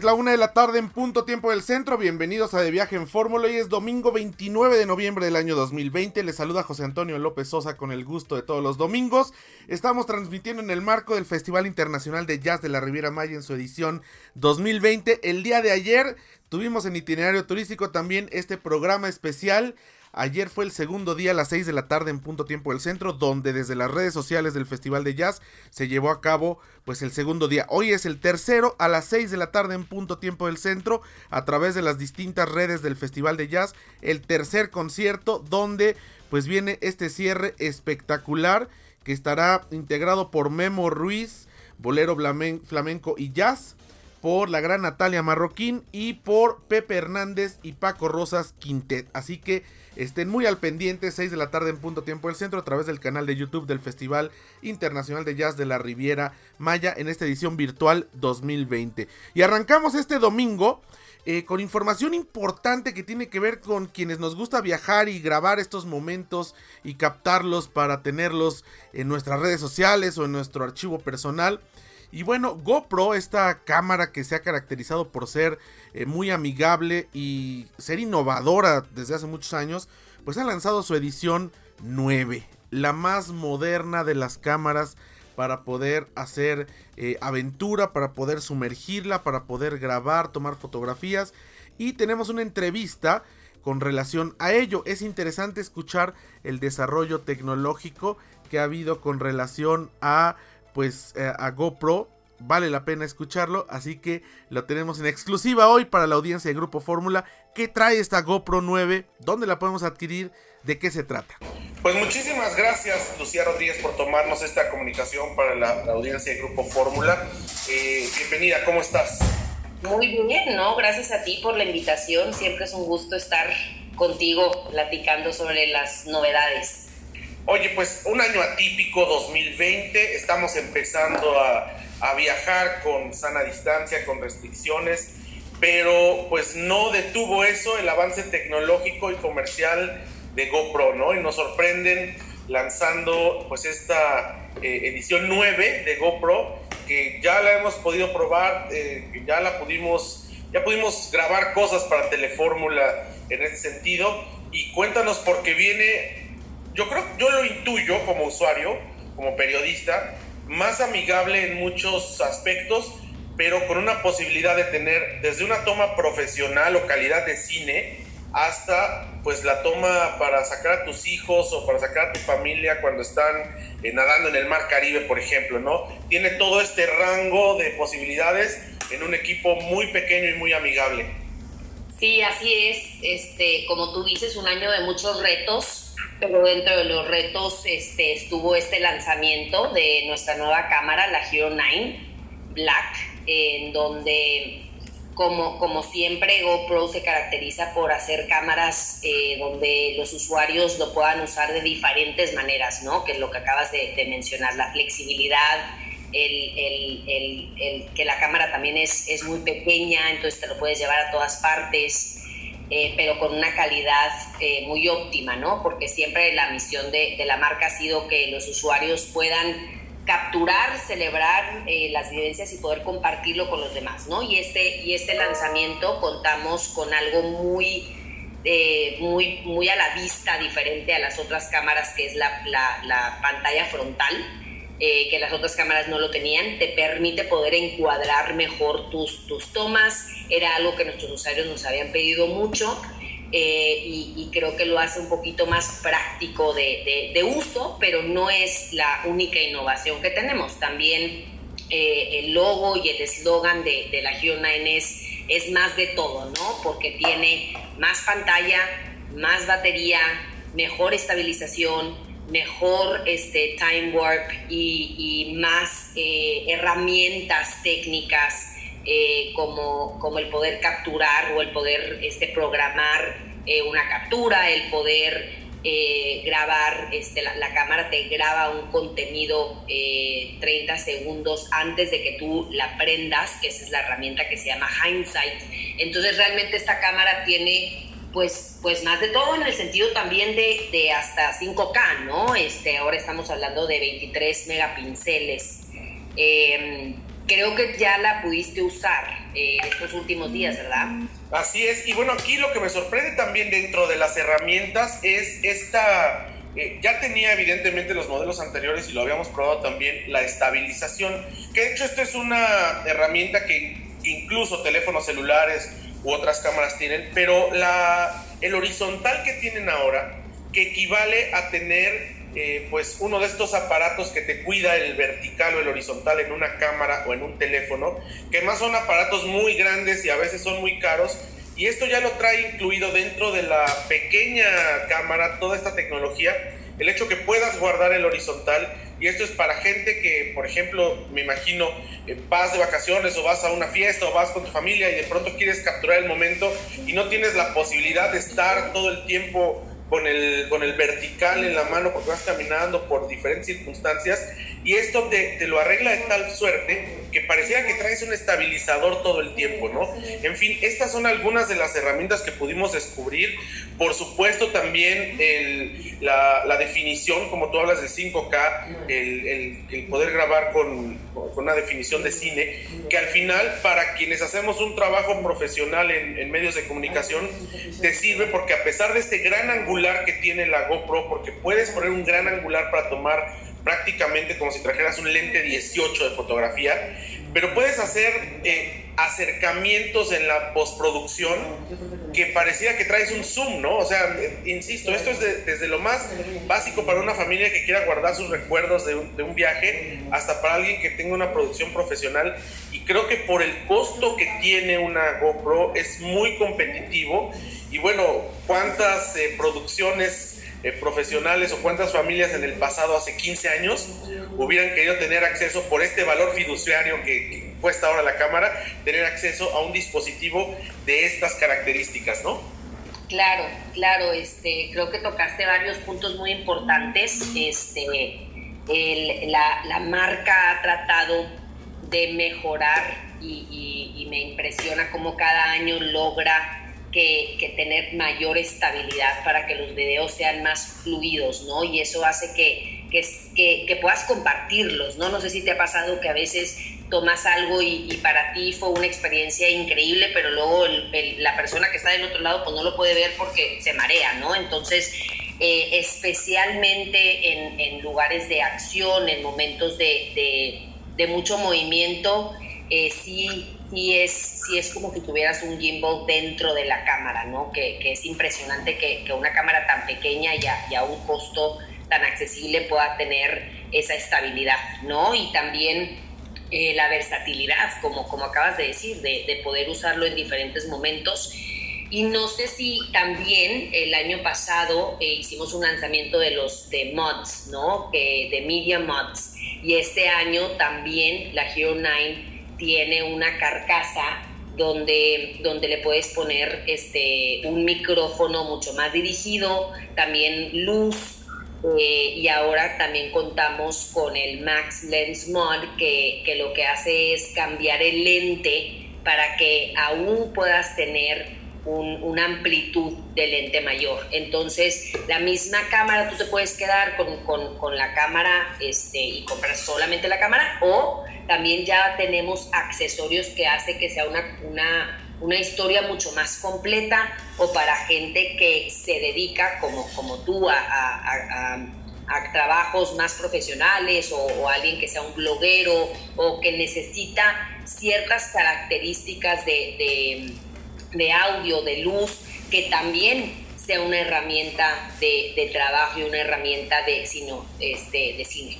Es la una de la tarde en punto tiempo del centro. Bienvenidos a De Viaje en Fórmula. Hoy es domingo 29 de noviembre del año 2020. Les saluda José Antonio López Sosa con el gusto de todos los domingos. Estamos transmitiendo en el marco del Festival Internacional de Jazz de la Riviera Maya en su edición 2020. El día de ayer tuvimos en itinerario turístico también este programa especial Ayer fue el segundo día a las 6 de la tarde en punto tiempo del centro, donde desde las redes sociales del Festival de Jazz se llevó a cabo pues el segundo día. Hoy es el tercero a las 6 de la tarde en punto tiempo del centro, a través de las distintas redes del Festival de Jazz, el tercer concierto donde pues viene este cierre espectacular que estará integrado por Memo Ruiz, bolero flamenco y jazz, por la gran Natalia Marroquín y por Pepe Hernández y Paco Rosas Quintet. Así que estén muy al pendiente, 6 de la tarde en punto tiempo del centro a través del canal de YouTube del Festival Internacional de Jazz de la Riviera Maya en esta edición virtual 2020. Y arrancamos este domingo eh, con información importante que tiene que ver con quienes nos gusta viajar y grabar estos momentos y captarlos para tenerlos en nuestras redes sociales o en nuestro archivo personal. Y bueno, GoPro, esta cámara que se ha caracterizado por ser eh, muy amigable y ser innovadora desde hace muchos años, pues ha lanzado su edición 9, la más moderna de las cámaras para poder hacer eh, aventura, para poder sumergirla, para poder grabar, tomar fotografías. Y tenemos una entrevista con relación a ello. Es interesante escuchar el desarrollo tecnológico que ha habido con relación a pues eh, a GoPro vale la pena escucharlo, así que lo tenemos en exclusiva hoy para la audiencia de Grupo Fórmula. ¿Qué trae esta GoPro 9? ¿Dónde la podemos adquirir? ¿De qué se trata? Pues muchísimas gracias, Lucía Rodríguez, por tomarnos esta comunicación para la, audiencia de Grupo Fórmula. Eh, bienvenida, ¿cómo estás? Muy bien, ¿no? Gracias a ti por la invitación. Siempre es un gusto estar contigo platicando sobre las novedades. Oye, pues un año atípico 2020, estamos empezando a, viajar con sana distancia, con restricciones, pero pues no detuvo eso el avance tecnológico y comercial de GoPro, ¿no? Y nos sorprenden lanzando pues esta eh, edición 9 de GoPro, que ya la hemos podido probar, eh, ya la pudimos, ya pudimos grabar cosas para Telefórmula en este sentido. Y cuéntanos por qué viene yo creo, yo lo intuyo como usuario, como periodista, más amigable en muchos aspectos, pero con una posibilidad de tener desde una toma profesional o calidad de cine hasta pues la toma para sacar a tus hijos o para sacar a tu familia cuando están eh, nadando en el mar Caribe, por ejemplo, ¿no? Tiene todo este rango de posibilidades en un equipo muy pequeño y muy amigable. Sí, así es. Este, como tú dices, un año de muchos retos pero dentro de los retos este, estuvo este lanzamiento de nuestra nueva cámara, la Hero 9 Black, en donde, como, como siempre, GoPro se caracteriza por hacer cámaras eh, donde los usuarios lo puedan usar de diferentes maneras, ¿no? Que es lo que acabas de, mencionar, la flexibilidad, el, el, el, que la cámara también es, es muy pequeña, entonces te lo puedes llevar a todas partes. Eh, pero con una calidad eh, muy óptima, ¿no? Porque siempre la misión de, la marca ha sido que los usuarios puedan capturar, celebrar eh, las vivencias y poder compartirlo con los demás, ¿no? Y este, y este lanzamiento contamos con algo muy, muy, muy a la vista, diferente a las otras cámaras, que es la, la, la pantalla frontal eh, que las otras cámaras no lo tenían, te permite poder encuadrar mejor tus, tus tomas. Era algo que nuestros usuarios nos habían pedido mucho eh, y, creo que lo hace un poquito más práctico de, de, uso, pero no es la única innovación que tenemos. También eh, el logo y el eslogan de, de la Geo 9 es, es más de todo, ¿no? Porque tiene más pantalla, más batería, mejor estabilización, mejor este, time warp y, más eh, herramientas técnicas eh, como, como el poder capturar o el poder este, programar eh, una captura, el poder grabar, este, la, cámara te graba un contenido 30 segundos antes de que tú la prendas, que esa es la herramienta que se llama Hindsight. Entonces realmente esta cámara tiene pues, pues más de todo en el sentido también de, de, hasta 5K, ¿no? Este, ahora estamos hablando de 23 megapinceles. Em, creo que ya la pudiste usar eh, estos últimos días, ¿verdad? Así es, y bueno, aquí lo que me sorprende también dentro de las herramientas es esta... Eh, ya tenía evidentemente los modelos anteriores y lo habíamos probado también, la estabilización, que de hecho esto es una herramienta que incluso teléfonos celulares u otras cámaras tienen, pero la, el horizontal que tienen ahora, que equivale a tener eh, pues uno de estos aparatos que te cuida el vertical o el horizontal en una cámara o en un teléfono, que más son aparatos muy grandes y a veces son muy caros, y esto ya lo trae incluido dentro de la pequeña cámara, toda esta tecnología, el hecho que puedas guardar el horizontal y esto es para gente que, por ejemplo, me imagino, eh, vas de vacaciones o vas a una fiesta o vas con tu familia y de pronto quieres capturar el momento y no tienes la posibilidad de estar todo el tiempo con el, con el vertical en la mano porque vas caminando por diferentes circunstancias y esto te, te, lo arregla de tal suerte que parecía que traes un estabilizador todo el tiempo, ¿no? En fin, estas son algunas de las herramientas que pudimos descubrir. Por supuesto también el, la, la, definición, como tú hablas de 5K, el, el, el poder grabar con, con, una definición de cine, que al final para quienes hacemos un trabajo profesional en, en medios de comunicación, te sirve porque a pesar de este gran angular que tiene la GoPro, porque puedes poner un gran angular para tomar prácticamente como si trajeras un lente 18 de fotografía, pero puedes hacer eh, acercamientos en la postproducción que parecía que traes un zoom, ¿no? O sea, insisto, esto es desde lo más básico para una familia que quiera guardar sus recuerdos de un, un, viaje hasta para alguien que tenga una producción profesional y creo que por el costo que tiene una GoPro es muy competitivo y bueno, ¿cuántas eh, producciones eh, profesionales o cuántas familias en el pasado, hace 15 años, hubieran querido tener acceso por este valor fiduciario que, cuesta ahora la cámara, tener acceso a un dispositivo de estas características, ¿no? Claro, claro, este, creo que tocaste varios puntos muy importantes. Este, la, marca ha tratado de mejorar y me impresiona cómo cada año logra que, tener mayor estabilidad para que los videos sean más fluidos, ¿no? Y eso hace que, que, puedas compartirlos, ¿no? No sé si te ha pasado que a veces tomas algo y, para ti fue una experiencia increíble, pero luego la persona que está del otro lado pues no lo puede ver porque se marea, ¿no? Entonces, eh, especialmente en, lugares de acción, en momentos de mucho movimiento, eh, sí y es, sí es como que tuvieras un gimbal dentro de la cámara, ¿no? Que, que es impresionante que, que, una cámara tan pequeña y a, y a, un costo tan accesible pueda tener esa estabilidad, ¿no? Y también eh, la versatilidad, como, como acabas de decir, de, de, poder usarlo en diferentes momentos. Y no sé si también el año pasado eh, hicimos un lanzamiento de los de mods, ¿no? Que, de Media Mods. Y este año también la Hero 9 tiene una carcasa donde, donde le puedes poner este, un micrófono mucho más dirigido, también luz, eh, y ahora también contamos con el Max Lens Mod que, que, lo que hace es cambiar el lente para que aún puedas tener una amplitud de lente mayor. Entonces, la misma cámara, tú te puedes quedar con, con, con la cámara este, y comprar solamente la cámara o también ya tenemos accesorios que hace que sea una, una, una historia mucho más completa o para gente que se dedica, como, como tú, a, a, a trabajos más profesionales o, alguien que sea un bloguero o que necesita ciertas características de de audio, de luz, que también sea una herramienta de, de trabajo y una herramienta de, sino, este, de cine.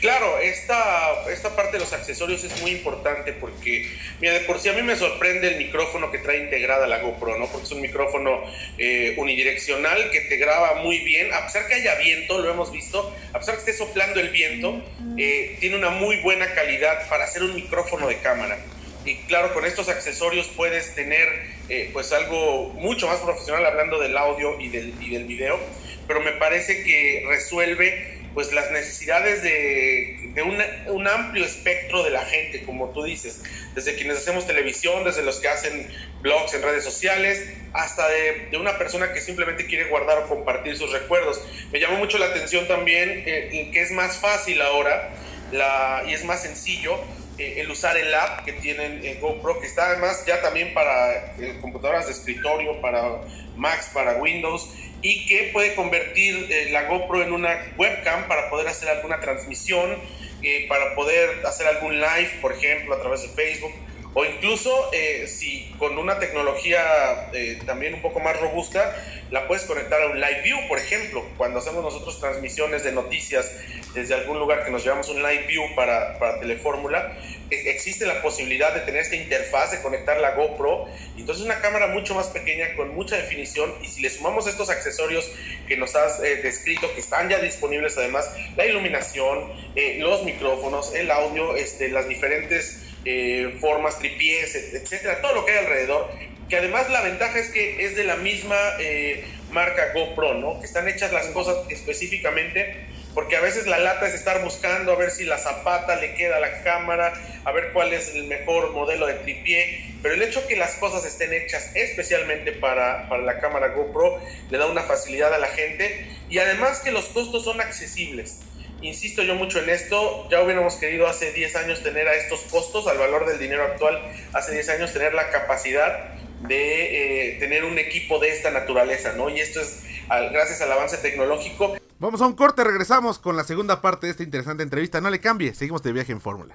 Claro, esta, esta parte de los accesorios es muy importante porque, mira, de por sí a mí me sorprende el micrófono que trae integrada la GoPro, ¿no? Porque es un micrófono eh, unidireccional que te graba muy bien, a pesar que haya viento, lo hemos visto, a pesar que esté soplando el viento, eh, tiene una muy buena calidad para hacer un micrófono de cámara. Y claro, con estos accesorios puedes tener eh, pues algo mucho más profesional hablando del audio y del, y del video, pero me parece que resuelve pues las necesidades de, un amplio espectro de la gente, como tú dices, desde quienes hacemos televisión, desde los que hacen blogs en redes sociales, hasta de, una persona que simplemente quiere guardar o compartir sus recuerdos. Me llamó mucho la atención también eh, que es más fácil ahora la, y es más sencillo eh, el usar el app que tienen en GoPro, que está además ya también para eh, computadoras de escritorio, para Macs, para Windows y que puede convertir eh, la GoPro en una webcam para poder hacer alguna transmisión, para poder hacer algún live, por ejemplo, a través de Facebook, o incluso eh, si con una tecnología también un poco más robusta, la puedes conectar a un live view, por ejemplo, cuando hacemos nosotros transmisiones de noticias desde algún lugar que nos llevamos un live view para, para Telefórmula, e, existe la posibilidad de tener esta interfaz, de conectar la GoPro, entonces una cámara mucho más pequeña con mucha definición, y si le sumamos estos accesorios que nos has eh, descrito, que están ya disponibles además, la iluminación, eh, los micrófonos, el audio, este, las diferentes eh, formas, tripiés, etcétera, todo lo que hay alrededor, que además la ventaja es que es de la misma marca GoPro, ¿no? Que están hechas las cosas específicamente porque a veces la lata es estar buscando a ver si la zapata le queda a la cámara, a ver cuál es el mejor modelo de tripié, pero el hecho que las cosas estén hechas especialmente para la cámara GoPro le da una facilidad a la gente y además que los costos son accesibles. Insisto yo mucho en esto, ya hubiéramos querido hace 10 años tener a estos costos, al valor del dinero actual, hace 10 años tener la capacidad de eh, tener un equipo de esta naturaleza, ¿no? Y esto es gracias al avance tecnológico. Vamos a un corte, regresamos con la segunda parte de esta interesante entrevista. No le cambie, seguimos de viaje en Fórmula.